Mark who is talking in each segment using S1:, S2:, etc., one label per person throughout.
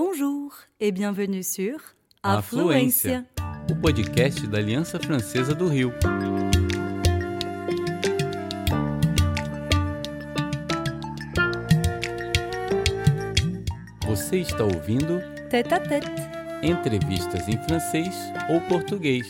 S1: Bonjour et bienvenue sur
S2: Afluência, o podcast da Aliança Francesa do Rio. Você está ouvindo
S1: Tête à Tête.
S2: entrevistas em francês ou português.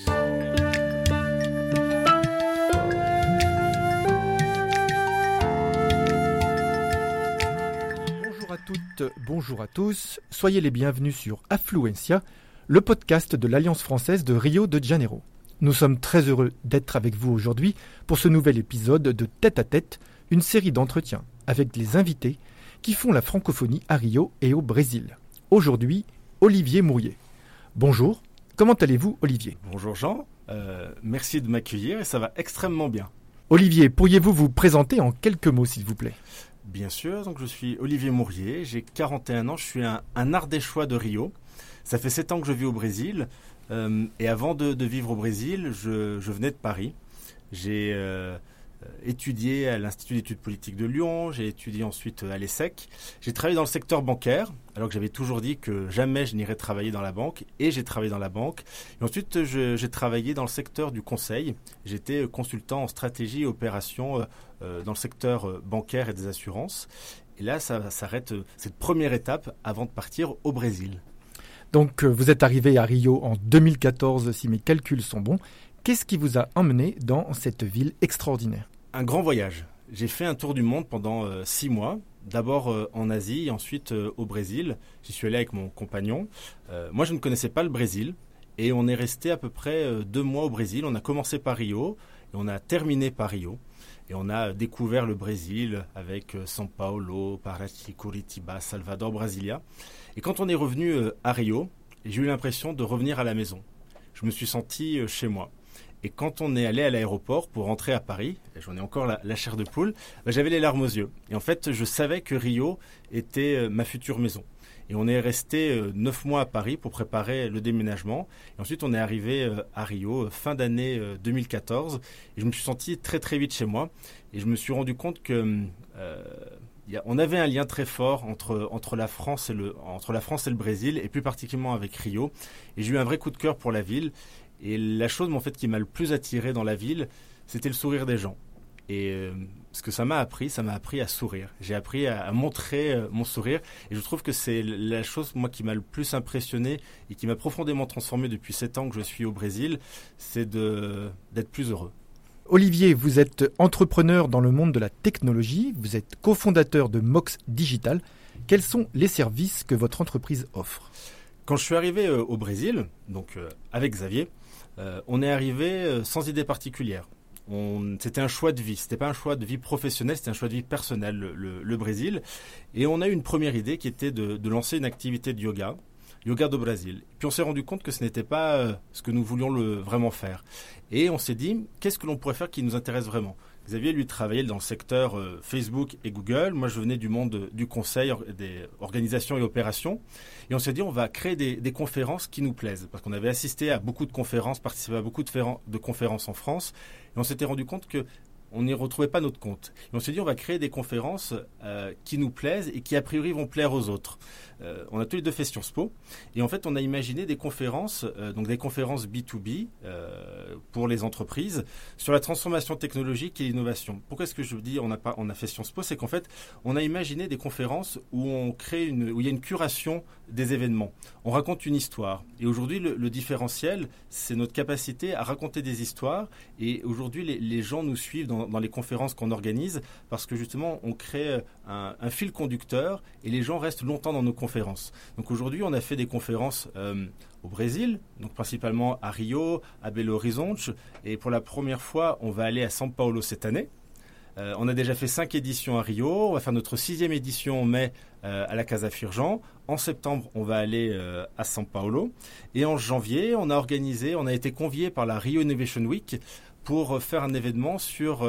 S3: Bonjour à toutes, bonjour à tous, soyez les bienvenus sur Affluencia, le podcast de l'Alliance française de Rio de Janeiro. Nous sommes très heureux d'être avec vous aujourd'hui pour ce nouvel épisode de Tête à Tête, une série d'entretiens avec les invités qui font la francophonie à Rio et au Brésil. Aujourd'hui, Olivier Mourier. Bonjour, comment allez-vous Olivier?
S4: Bonjour Jean, Euh, merci de m'accueillir et ça va extrêmement bien.
S3: Olivier, pourriez-vous vous présenter en quelques mots s'il vous plaît?
S4: Bien sûr, donc je suis Olivier Mourier, j'ai 41 ans, je suis un, un ardéchois de Rio. Ça fait 7 ans que je vis au Brésil euh, et avant de, vivre au Brésil, je, je venais de Paris. J'ai euh, étudié à l'Institut d'études politiques de Lyon, j'ai étudié ensuite à l'ESSEC. J'ai travaillé dans le secteur bancaire, alors que j'avais toujours dit que jamais je n'irais travailler dans la banque, et j'ai travaillé dans la banque. Et ensuite, j'ai travaillé dans le secteur du conseil. J'étais consultant en stratégie et opération euh, euh, dans le secteur euh, bancaire et des assurances. Et là, ça s'arrête euh, cette première étape avant de partir au Brésil.
S3: Donc euh, vous êtes arrivé à Rio en 2014 si mes calculs sont bons. Qu'est-ce qui vous a emmené dans cette ville extraordinaire?
S4: Un grand voyage. J'ai fait un tour du monde pendant euh, six mois. D'abord euh, en Asie ensuite euh, au Brésil. J'y suis allé avec mon compagnon. Moi, je ne connaissais pas le Brésil. Et on est resté à peu près deux mois au Brésil. On a commencé par Rio et on a terminé par Rio. Et on a découvert le Brésil avec São Paulo, Paraty, Curitiba, Salvador, Brasilia. Et quand on est revenu à Rio, j'ai eu l'impression de revenir à la maison. Je me suis senti chez moi. Et quand on est allé à l'aéroport pour rentrer à Paris, j'en ai encore la, chair de poule, bah, j'avais les larmes aux yeux. Et en fait, je savais que Rio était euh, ma future maison. Et on est resté euh, neuf mois à Paris pour préparer le déménagement. Et ensuite, on est arrivé euh, à Rio fin d'année euh, 2014. Et je me suis senti très très vite chez moi. Et je me suis rendu compte que on avait un lien très fort entre, entre, la France et le, entre la France et le Brésil, et plus particulièrement avec Rio. Et j'ai eu un vrai coup de cœur pour la ville. Et la chose en fait, qui m'a le plus attiré dans la ville, c'était le sourire des gens. Et euh, ce que ça m'a appris, ça m'a appris à sourire. J'ai appris à, à montrer euh, mon sourire. Et je trouve que c'est la chose, moi, qui m'a le plus impressionné et qui m'a profondément transformé depuis sept ans que je suis au Brésil, c'est d'être plus heureux.
S3: Olivier, vous êtes entrepreneur dans le monde de la technologie, vous êtes cofondateur de Mox Digital. Quels sont les services que votre entreprise offre?
S4: Quand je suis arrivé euh, au Brésil, donc avec Xavier, euh, on est arrivé euh, sans idée particulière. C'était un choix de vie, c'était pas un choix de vie professionnelle, c'était un choix de vie personnel, le, Brésil. Et on a eu une première idée qui était de, lancer une activité de yoga, yoga do Brésil. Puis on s'est rendu compte que ce n'était pas euh, ce que nous voulions vraiment faire. Et on s'est dit, qu'est-ce que l'on pourrait faire qui nous intéresse vraiment? Xavier, lui, travaillait dans le secteur euh, Facebook et Google. Moi, je venais du monde euh, du conseil, des organisations et opérations. Et on s'est dit, on va créer des, conférences qui nous plaisent. Parce qu'on avait assisté à beaucoup de conférences, participé à beaucoup de conférences en France. Et on s'était rendu compte que on n'y retrouvait pas notre compte. Et on s'est dit, on va créer des conférences euh, qui nous plaisent et qui, a priori, vont plaire aux autres. Euh, on a tous les deux fait Sciences Po. Et en fait, on a imaginé des conférences, euh, donc des conférences B2B euh, pour les entreprises sur la transformation technologique et l'innovation. Pourquoi est-ce que je vous dis on a, pas, on a fait Sciences Po? C'est qu'en fait, on a imaginé des conférences où on crée une, où il y a une curation des événements. On raconte une histoire. Et aujourd'hui, le, différentiel, c'est notre capacité à raconter des histoires. Et aujourd'hui, les, gens nous suivent dans, les conférences qu'on organise parce que justement, on crée un, un fil conducteur et les gens restent longtemps dans nos conférences. Donc aujourd'hui, on a fait des conférences euh, au Brésil, donc principalement à Rio, à Belo Horizonte, et pour la première fois, on va aller à São Paulo cette année. Euh, on a déjà fait cinq éditions à Rio. On va faire notre sixième édition en mai euh, à la Casa Firjan. En septembre, on va aller euh, à São Paulo. Et en janvier, on a organisé, on a été convié par la Rio Innovation Week pour euh, faire un événement sur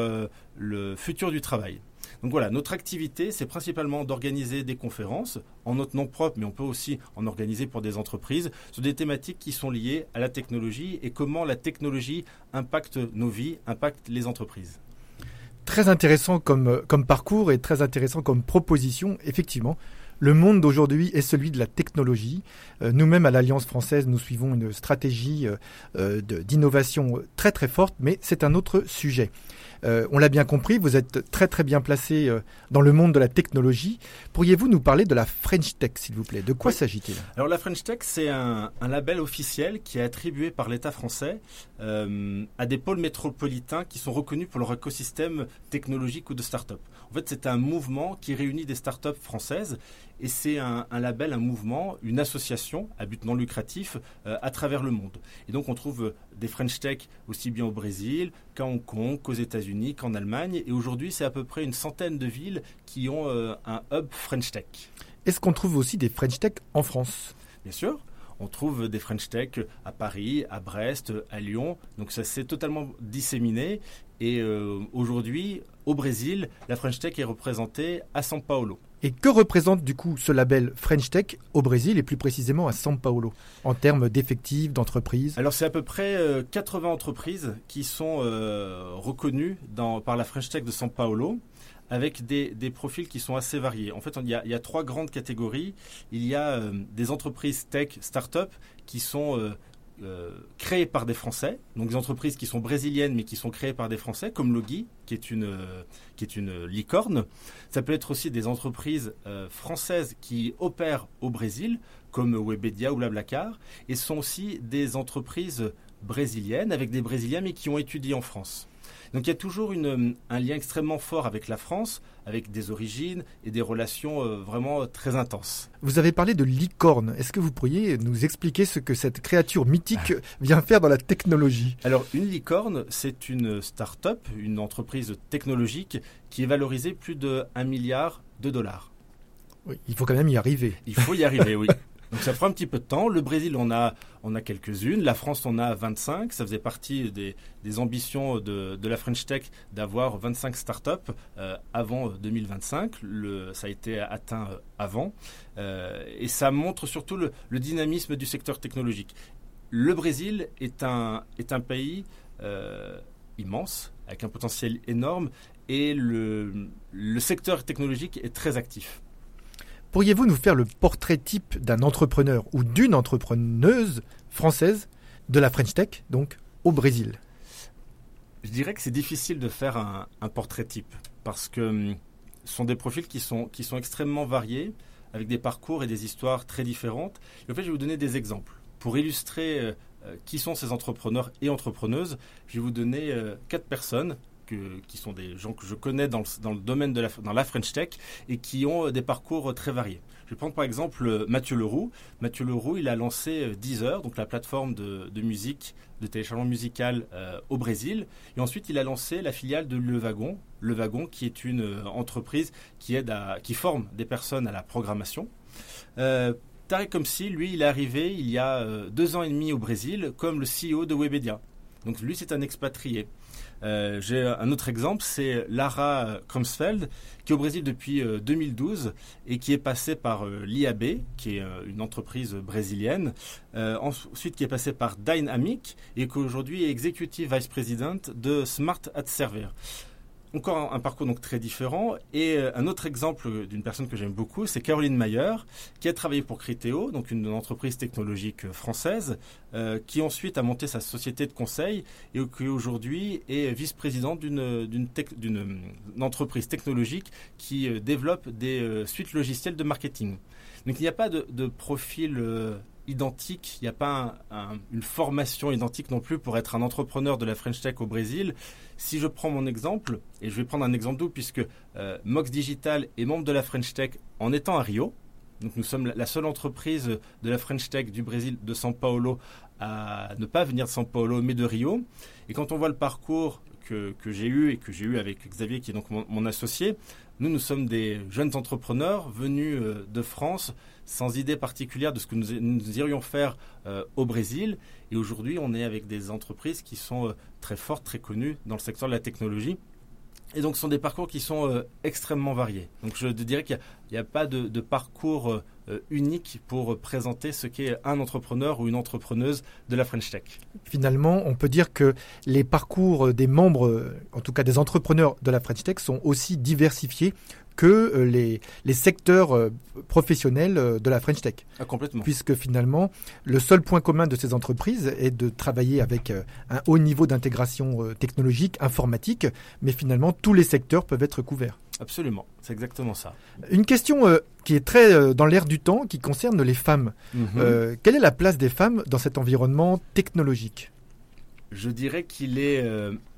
S4: le futur du travail. Donc voilà, notre activité, c'est principalement d'organiser des conférences en notre nom propre, mais on peut aussi en organiser pour des entreprises sur des thématiques qui sont liées à la technologie et comment la technologie impacte nos vies, impacte les entreprises.
S3: Très intéressant comme, comme parcours et très intéressant comme proposition, effectivement. Le monde d'aujourd'hui est celui de la technologie. Euh, nous-mêmes, à l'Alliance française, nous suivons une stratégie euh, euh, d'innovation très très forte, mais c'est un autre sujet. on l'a bien compris, vous êtes très très bien placé dans le monde de la technologie. Pourriez-vous nous parler de la French Tech, s'il vous plaît? De quoi s'agit-il?
S4: Alors la French Tech, c'est un, un, label officiel qui est attribué par l'État français à des pôles métropolitains qui sont reconnus pour leur écosystème technologique ou de start-up. En fait, c'est un mouvement qui réunit des start-up françaises et c'est un, label, un mouvement, une association à but non lucratif euh, à travers le monde. Et donc on trouve euh, des French Tech aussi bien au Brésil qu'à Hong Kong, qu'aux États-Unis, qu'en Allemagne. Et aujourd'hui, c'est à peu près une centaine de villes qui ont euh, un hub French Tech.
S3: Est-ce qu'on trouve aussi des French Tech en France?
S4: Bien sûr. On trouve des French Tech à Paris, à Brest, à Lyon. Donc ça s'est totalement disséminé. Et aujourd'hui, au Brésil, la French Tech est représentée à São Paulo.
S3: Et que représente du coup ce label French Tech au Brésil et plus précisément à São Paulo en termes d'effectifs, d'entreprises?
S4: Alors c'est à peu près 80 euh, entreprises qui sont euh, reconnues par la French Tech de São Paulo avec des, profils qui sont assez variés. En fait, il y a, trois grandes catégories. Il y a euh, des entreprises tech, start-up qui sont créées par des Français, donc des entreprises qui sont brésiliennes mais qui sont créées par des Français, comme Logi, qui est une, euh, qui est une licorne. Ça peut être aussi des entreprises euh, françaises qui opèrent au Brésil, comme Webedia ou Blablacar, et sont aussi des entreprises brésiliennes avec des Brésiliens mais qui ont étudié en France. Donc il y a toujours une, un lien extrêmement fort avec la France, avec des origines et des relations euh, vraiment très intenses.
S3: Vous avez parlé de licorne. Est-ce que vous pourriez nous expliquer ce que cette créature mythique ah. vient faire dans la technologie?
S4: Alors une licorne, c'est une start-up, une entreprise technologique qui est valorisée plus de 1 milliard de dollars.
S3: Oui, il faut quand même y arriver.
S4: Il faut y arriver, oui. Donc ça prend un petit peu de temps. Le Brésil, on a, on a quelques-unes. La France, on a 25. Ça faisait partie des, ambitions de, de, la French Tech d'avoir 25 startups euh, avant 2025. Le, ça a été atteint euh, avant. Euh, et ça montre surtout le, dynamisme du secteur technologique. Le Brésil est un, est un pays immense, avec un potentiel énorme, et le, le secteur technologique est très actif.
S3: Pourriez-vous nous faire le portrait type d'un entrepreneur ou d'une entrepreneuse française de la French Tech, donc au Brésil?
S4: Je dirais que c'est difficile de faire un, portrait type parce que hum, ce sont des profils qui sont, qui sont extrêmement variés, avec des parcours et des histoires très différentes. en fait, je vais vous donner des exemples. Pour illustrer euh, euh, qui sont ces entrepreneurs et entrepreneuses, je vais vous donner euh, quatre personnes qui sont des gens que je connais dans le, domaine de la, dans la French Tech et qui ont euh, des parcours euh, très variés. Je vais prendre par exemple euh, Mathieu Leroux. Mathieu Leroux, il a lancé Deezer, donc la plateforme de, musique, de téléchargement musical au Brésil. Et ensuite, il a lancé la filiale de Le Wagon, Le Wagon, qui est une entreprise qui aide qui forme des personnes à la programmation. Euh, Tarek lui, il est arrivé il y a deux ans et demi au Brésil comme le CEO de Webedia. Donc lui, c'est un expatrié. Euh, j'ai un autre exemple, c'est Lara Krumsfeld, qui est au Brésil depuis 2012 euh, et qui est passée par euh, l'IAB, qui est une entreprise brésilienne, ensuite qui est passée par Dynamic et qui aujourd'hui est Executive Vice President de Smart Ad Server encore un, parcours donc très différent. Et euh, un autre exemple d'une personne que j'aime beaucoup, c'est Caroline Mayer, qui a travaillé pour Criteo, donc une entreprise technologique euh, française, euh, qui ensuite a monté sa société de conseil et qui aujourd'hui est vice-présidente d'une d'une entreprise technologique qui développe des suites logicielles de marketing. Donc il n'y a pas de profil identique, il n'y a pas une formation identique non plus pour être un entrepreneur de la French Tech au Brésil. Si je prends mon exemple, et je vais prendre un exemple d'où, puisque euh, Mox Digital est membre de la French Tech en étant à Rio. Donc nous sommes la seule entreprise de la French Tech du Brésil, de São Paulo, à ne pas venir de São Paulo, mais de Rio. Et quand on voit le parcours que, j'ai eu et que j'ai eu avec Xavier, qui est donc mon, associé, nous, nous sommes des jeunes entrepreneurs venus euh, de France sans idée particulière de ce que nous, irions faire euh, au Brésil. Et aujourd'hui, on est avec des entreprises qui sont euh, très fortes, très connues dans le secteur de la technologie. Et donc, ce sont des parcours qui sont extrêmement variés. Donc, je dirais qu'il n'y a, pas de, parcours unique pour présenter ce qu'est un entrepreneur ou une entrepreneuse de la French Tech.
S3: Finalement, on peut dire que les parcours des membres, en tout cas des entrepreneurs de la French Tech, sont aussi diversifiés que euh, les, les secteurs euh, professionnels euh, de la French Tech.
S4: Ah, complètement.
S3: Puisque finalement, le seul point commun de ces entreprises est de travailler avec un haut niveau d'intégration technologique, informatique, mais finalement, tous les secteurs peuvent être couverts.
S4: Absolument, c'est exactement ça.
S3: Une question qui est très dans l'air du temps, qui concerne les femmes. Mhm. quelle est la place des femmes dans cet environnement technologique?
S4: Je dirais qu'il est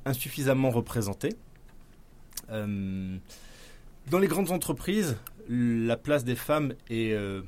S4: insuffisamment représenté. Dans les grandes entreprises, la place des femmes est euh,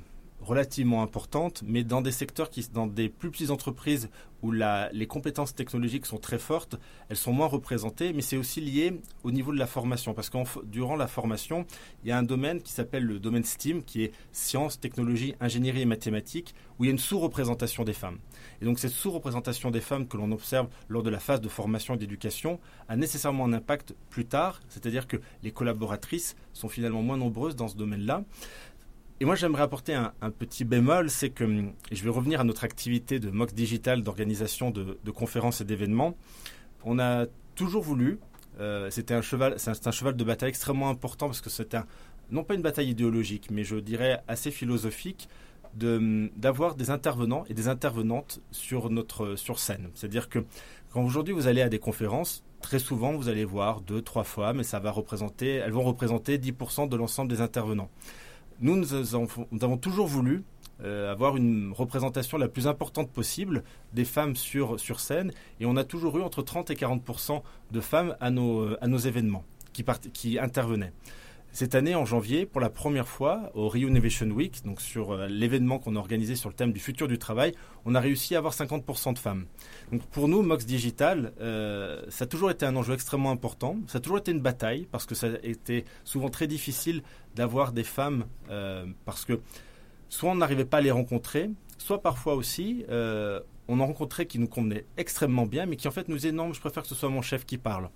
S4: relativement importante, mais dans des secteurs qui, dans des plus petites entreprises où les compétences technologiques sont très fortes, elles sont moins représentées, mais c'est aussi lié au niveau de la formation, parce que durant la formation, il y a un domaine qui s'appelle le domaine STEAM, qui est sciences, technologies, ingénierie et mathématiques, où il y a une sous-représentation des femmes. Et donc cette sous-représentation des femmes que l'on observe lors de la phase de formation et d'éducation a nécessairement un impact plus tard, c'est-à-dire que les collaboratrices sont finalement moins nombreuses dans ce domaine-là. Et moi, j'aimerais apporter un, petit bémol, c'est que, et je vais revenir à notre activité de MOX Digital d'organisation de, conférences et d'événements, on a toujours voulu, euh, c'était un cheval, c'est un, cheval de bataille extrêmement important parce que c'est un, non pas une bataille idéologique, mais je dirais assez philosophique, d'avoir des intervenants et des intervenantes sur notre sur scène. C'est-à-dire que quand aujourd'hui vous allez à des conférences, très souvent vous allez voir deux, trois fois, mais ça va représenter, elles vont représenter 10% de l'ensemble des intervenants. Nous, nous avons, toujours voulu euh, avoir une représentation la plus importante possible des femmes sur, sur scène et on a toujours eu entre 30 et 40% de femmes à nos, à nos événements qui, qui intervenaient. Cette année, en janvier, pour la première fois, au Rio Innovation Week, donc sur euh, l'événement qu'on a organisé sur le thème du futur du travail, on a réussi à avoir 50% de femmes. Donc pour nous, Mox Digital, euh, ça a toujours été un enjeu extrêmement important. Ça a toujours été une bataille parce que ça a été souvent très difficile d'avoir des femmes euh, parce que soit on n'arrivait pas à les rencontrer, soit parfois aussi on en rencontrait qui nous convenaient extrêmement bien, mais qui en fait nous disaient non, je préfère que ce soit mon chef qui parle.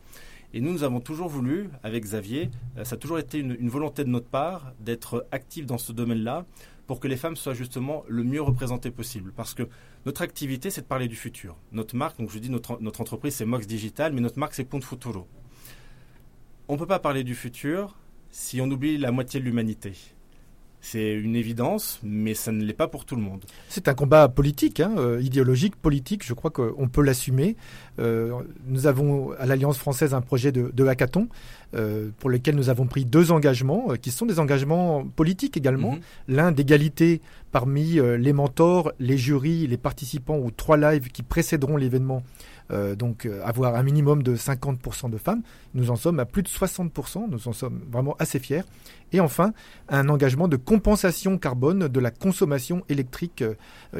S4: Et nous, nous avons toujours voulu, avec Xavier, euh, ça a toujours été une, volonté de notre part d'être actifs dans ce domaine-là pour que les femmes soient justement le mieux représentées possible. Parce que notre activité, c'est de parler du futur. Notre marque, donc je dis notre, notre entreprise, c'est Mox Digital, mais notre marque, c'est Pont Futuro. On ne peut pas parler du futur si on oublie la moitié de l'humanité. C'est une évidence, mais ça ne l'est pas pour tout le monde.
S3: C'est un combat politique, hein, euh, idéologique, politique. Je crois qu'on peut l'assumer. Euh, nous avons à l'Alliance française un projet de, hackathon euh, pour lequel nous avons pris deux engagements, qui sont des engagements politiques également. Mhm. L'un d'égalité parmi les mentors, les jurys, les participants aux trois lives qui précéderont l'événement euh, donc euh, avoir un minimum de 50% de femmes. Nous en sommes à plus de 60%, nous en sommes vraiment assez fiers. Et enfin, un engagement de compensation carbone de la consommation électrique euh,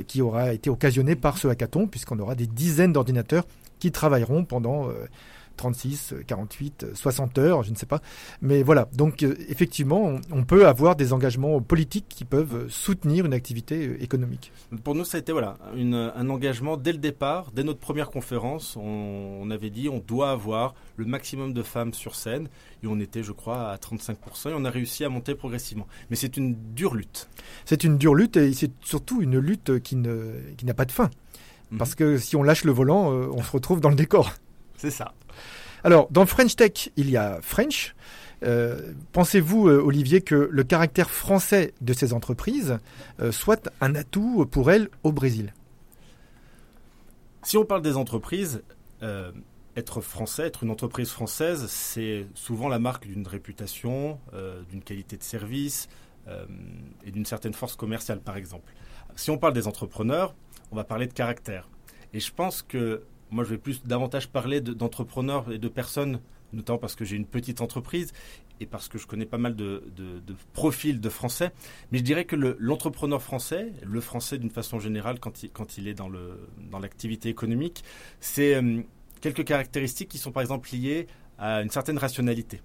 S3: qui aura été occasionné par ce hackathon, puisqu'on aura des dizaines d'ordinateurs qui travailleront pendant 36, 48, 60 heures, je ne sais pas. Mais voilà, donc euh, effectivement, on, peut avoir des engagements politiques qui peuvent soutenir une activité euh, économique.
S4: Pour nous, ça a été voilà, un engagement dès le départ, dès notre première conférence. On, avait dit on doit avoir le maximum de femmes sur scène. Et on était, je crois, à 35%. Et on a réussi à monter progressivement. Mais c'est une dure lutte.
S3: C'est une dure lutte et c'est surtout une lutte qui n'a qui pas de fin. Mhm. Parce que si on lâche le volant, euh, on se retrouve dans le décor.
S4: C'est ça.
S3: Alors, dans French Tech, il y a French. Euh, pensez-vous, euh, Olivier, que le caractère français de ces entreprises euh, soit un atout pour elles au Brésil?
S4: Si on parle des entreprises, être français, être une entreprise française, c'est souvent la marque d'une réputation, d'une qualité de service et d'une certaine force commerciale, par exemple. Si on parle des entrepreneurs, on va parler de caractère. Et je pense que moi, je vais plus davantage parler d'entrepreneurs et de personnes, notamment parce que j'ai une petite entreprise et parce que je connais pas mal de, profils de Français. Mais je dirais que l'entrepreneur français, le Français d'une façon générale, quand il, est dans l'activité économique, c'est euh, quelques caractéristiques qui sont par exemple liées à une certaine rationalité,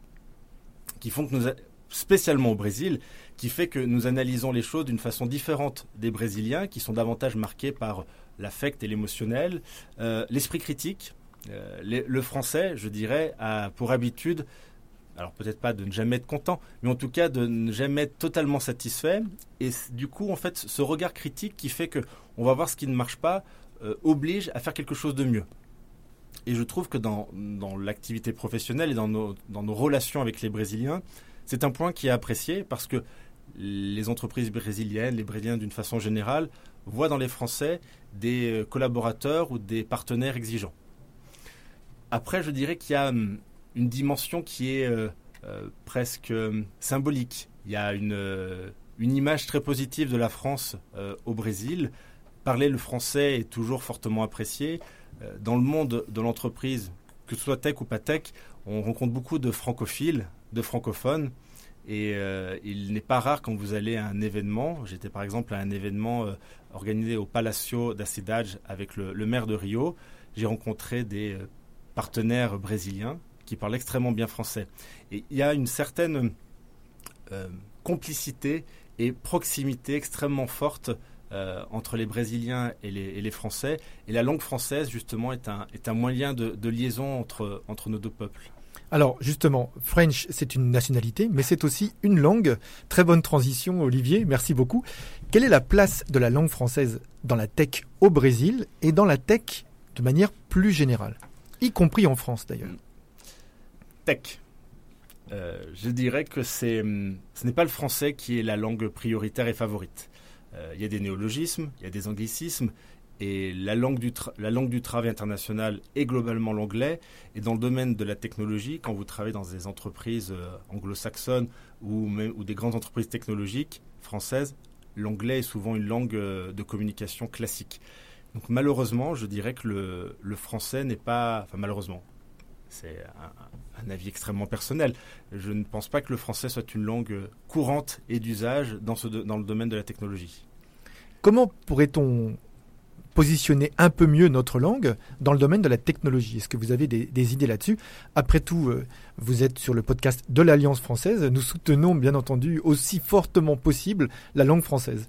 S4: qui font que nous, spécialement au Brésil, qui fait que nous analysons les choses d'une façon différente des Brésiliens, qui sont davantage marqués par l'affect et l'émotionnel, euh, l'esprit critique. Euh, le français, je dirais, a pour habitude alors peut-être pas de ne jamais être content, mais en tout cas de ne jamais être totalement satisfait. Et du coup, en fait, ce regard critique qui fait que on va voir ce qui ne marche pas euh, oblige à faire quelque chose de mieux. Et je trouve que dans, l'activité professionnelle et dans nos relations avec les Brésiliens, c'est un point qui est apprécié parce que les entreprises brésiliennes, les Brésiliens d'une façon générale, voient dans les Français des euh, collaborateurs ou des partenaires exigeants. Après, je dirais qu'il y a hum, une dimension qui est euh, euh, presque symbolique. Il y a une image très positive de la France au Brésil. Parler le français est toujours fortement apprécié. dans le monde de l'entreprise, que ce soit tech ou pas tech, on rencontre beaucoup de francophiles, de francophones. Et euh, il n'est pas rare quand vous allez à un événement, j'étais par exemple à un événement euh, organisé au Palacio da Cidade avec le, maire de Rio, j'ai rencontré des euh, partenaires brésiliens qui parlent extrêmement bien français. Et il y a une certaine complicité et proximité extrêmement forte entre les Brésiliens et les, Français. Et la langue française, justement, est un, moyen de, liaison entre nos deux peuples.
S3: Alors justement, French, c'est une nationalité, mais c'est aussi une langue. Très bonne transition, Olivier, merci beaucoup. Quelle est la place de la langue française dans la tech au Brésil et dans la tech de manière plus générale, y compris en France d'ailleurs
S4: Tech. Euh, je dirais que c'est, ce n'est pas le français qui est la langue prioritaire et favorite. Euh, il y a des néologismes, il y a des anglicismes, et la langue, du la langue du travail international est globalement l'anglais. Et dans le domaine de la technologie, quand vous travaillez dans des entreprises euh, anglo-saxonnes ou, des grandes entreprises technologiques françaises, l'anglais est souvent une langue euh, de communication classique. Donc malheureusement, je dirais que le, le français n'est pas... Enfin malheureusement, c'est un, un, avis extrêmement personnel. Je ne pense pas que le français soit une langue courante et d'usage dans, dans le domaine de la technologie.
S3: Comment pourrait-on positionner un peu mieux notre langue dans le domaine de la technologie. Est-ce que vous avez des, idées là-dessus? Après tout, euh, vous êtes sur le podcast de l'Alliance française. Nous soutenons bien entendu aussi fortement possible la langue française.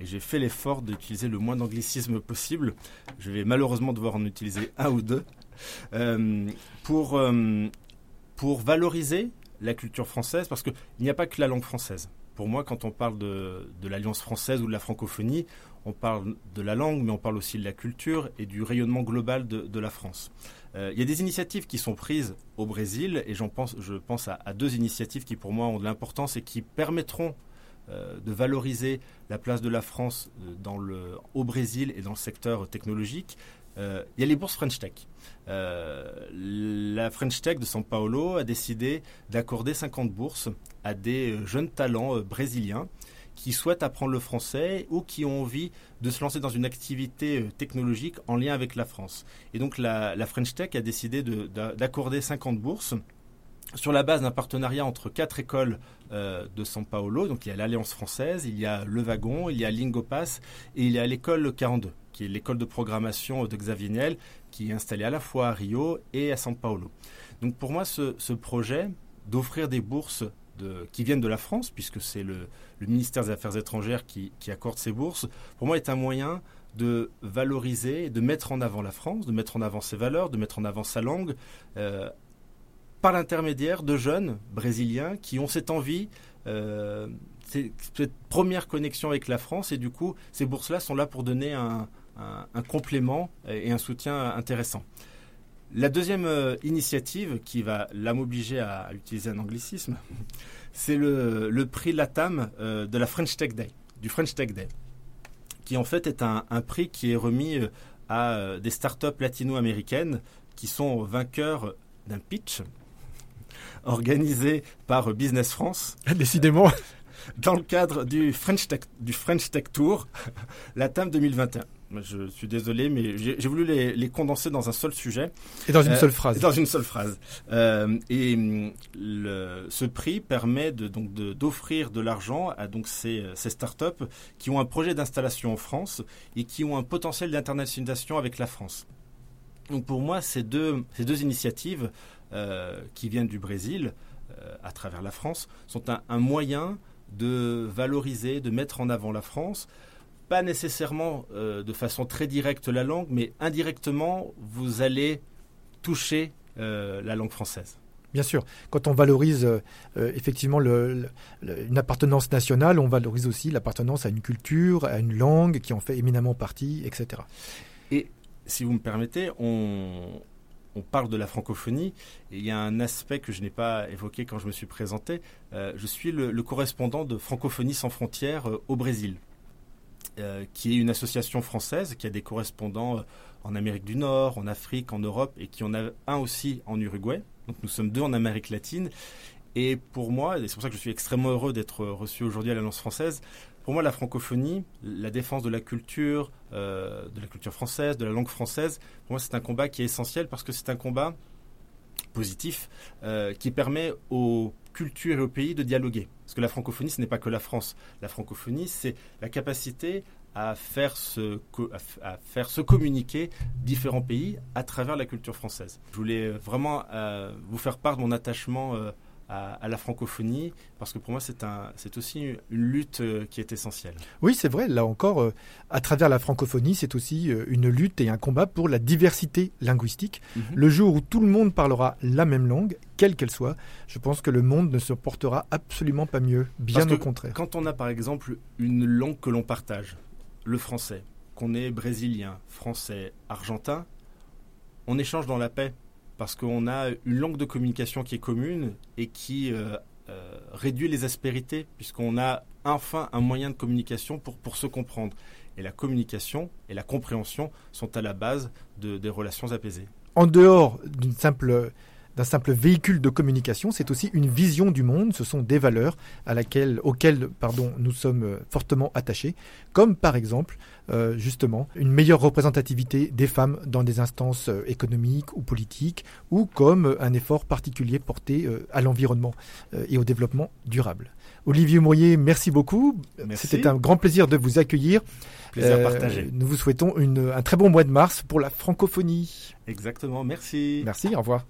S4: Et j'ai fait l'effort d'utiliser le moins d'anglicisme possible. Je vais malheureusement devoir en utiliser un ou deux euh, pour, euh, pour valoriser la culture française, parce qu'il n'y a pas que la langue française. Pour moi, quand on parle de, de l'Alliance française ou de la francophonie, on parle de la langue, mais on parle aussi de la culture et du rayonnement global de, la France. Euh, il y a des initiatives qui sont prises au Brésil, et j'en pense, je pense à, deux initiatives qui pour moi ont de l'importance et qui permettront euh, de valoriser la place de la France euh, au Brésil et dans le secteur technologique. il y a les bourses French Tech. la French Tech de São Paulo a décidé d'accorder 50 bourses à des jeunes talents brésiliens qui souhaitent apprendre le français ou qui ont envie de se lancer dans une activité euh, technologique en lien avec la France. Et donc la, French Tech a décidé d'accorder 50 bourses sur la base d'un partenariat entre quatre écoles euh, de São Paulo. Donc il y a l'Alliance française, il y a Le Wagon, il y a Lingopass et il y a l'école 42, qui est l'école de programmation de Xavier Niel, qui est installée à la fois à Rio et à São Paulo. Donc pour moi, ce projet d'offrir des bourses qui viennent de la France, puisque c'est le, ministère des Affaires étrangères qui, accorde ces bourses, pour moi est un moyen de valoriser, de mettre en avant la France, de mettre en avant ses valeurs, de mettre en avant sa langue, euh, par l'intermédiaire de jeunes brésiliens qui ont cette envie, euh, cette première connexion avec la France, et du coup, ces bourses-là sont là pour donner un complément et un soutien intéressant. La deuxième euh, initiative qui va m'obliger à utiliser un anglicisme, c'est le, prix Latam euh, de la French Tech Day, du French Tech Day, qui en fait est un, prix qui est remis euh, à des startups latino-américaines qui sont vainqueurs d'un pitch organisé par Business France.
S3: Décidément.
S4: Dans le cadre du French Tech, du French Tech Tour, Latam 2021. Je suis désolé, mais j'ai voulu les, condenser dans un seul sujet.
S3: Et dans une euh, seule phrase.
S4: Dans une seule phrase. Euh, et ce prix permet de, donc d'offrir de, l'argent à donc ces, ces startups qui ont un projet d'installation en France et qui ont un potentiel d'internationalisation avec la France. Donc pour moi, ces deux, ces deux initiatives euh, qui viennent du Brésil, à travers la France, sont un, un moyen de valoriser, de mettre en avant la France pas nécessairement euh, de façon très directe la langue, mais indirectement, vous allez toucher euh, la langue française.
S3: Bien sûr, quand on valorise euh, effectivement le, une appartenance nationale, on valorise aussi l'appartenance à une culture, à une langue qui en fait éminemment partie, etc.
S4: Et si vous me permettez, on, on parle de la francophonie, et il y a un aspect que je n'ai pas évoqué quand je me suis présenté. Je suis le, correspondant de Francophonie sans frontières au Brésil, qui est une association française qui a des correspondants en Amérique du Nord, en Afrique, en Europe, et qui en a un aussi en Uruguay. Donc nous sommes deux en Amérique latine. Et pour moi, et c'est pour ça que je suis extrêmement heureux d'être reçu aujourd'hui à l'Alliance française, pour moi, la francophonie, la défense de la culture, euh, de la culture française, de la langue française, pour moi, c'est un combat qui est essentiel parce que c'est un combat positif euh, qui permet aux cultures et aux pays de dialoguer. Parce que la francophonie, ce n'est pas que la France. La francophonie, c'est la capacité à faire, se, à faire se communiquer différents pays à travers la culture française. Je voulais vraiment euh, vous faire part de mon attachement euh, à, la francophonie, parce que pour moi, c'est un, aussi une lutte euh, qui est essentielle.
S3: Oui, c'est vrai. Là encore, à travers la francophonie, c'est aussi une lutte et un combat pour la diversité linguistique. Mhm. Le jour où tout le monde parlera la même langue, quelle qu'elle soit, je pense que le monde ne se portera absolument pas mieux, bien au contraire.
S4: Quand on a par exemple une langue que l'on partage, le français, qu'on est brésilien, français, argentin, on échange dans la paix parce qu'on a une langue de communication qui est commune et qui euh, euh, réduit les aspérités puisqu'on a enfin un moyen de communication pour, pour se comprendre. Et la communication et la compréhension sont à la base de, des relations apaisées.
S3: En dehors d'une simple d'un simple véhicule de communication, c'est aussi une vision du monde, ce sont des valeurs à laquelle, auxquelles pardon, nous sommes euh, fortement attachés, comme par exemple euh, justement une meilleure représentativité des femmes dans des instances euh, économiques ou politiques, ou comme un effort particulier porté à l'environnement et au développement durable. Olivier Mourier, merci beaucoup. C'était un grand plaisir de vous accueillir.
S4: Plaisir partagé.
S3: Nous vous souhaitons une, un très bon mois de mars pour la francophonie.
S4: Exactement, merci.
S3: Merci, au revoir.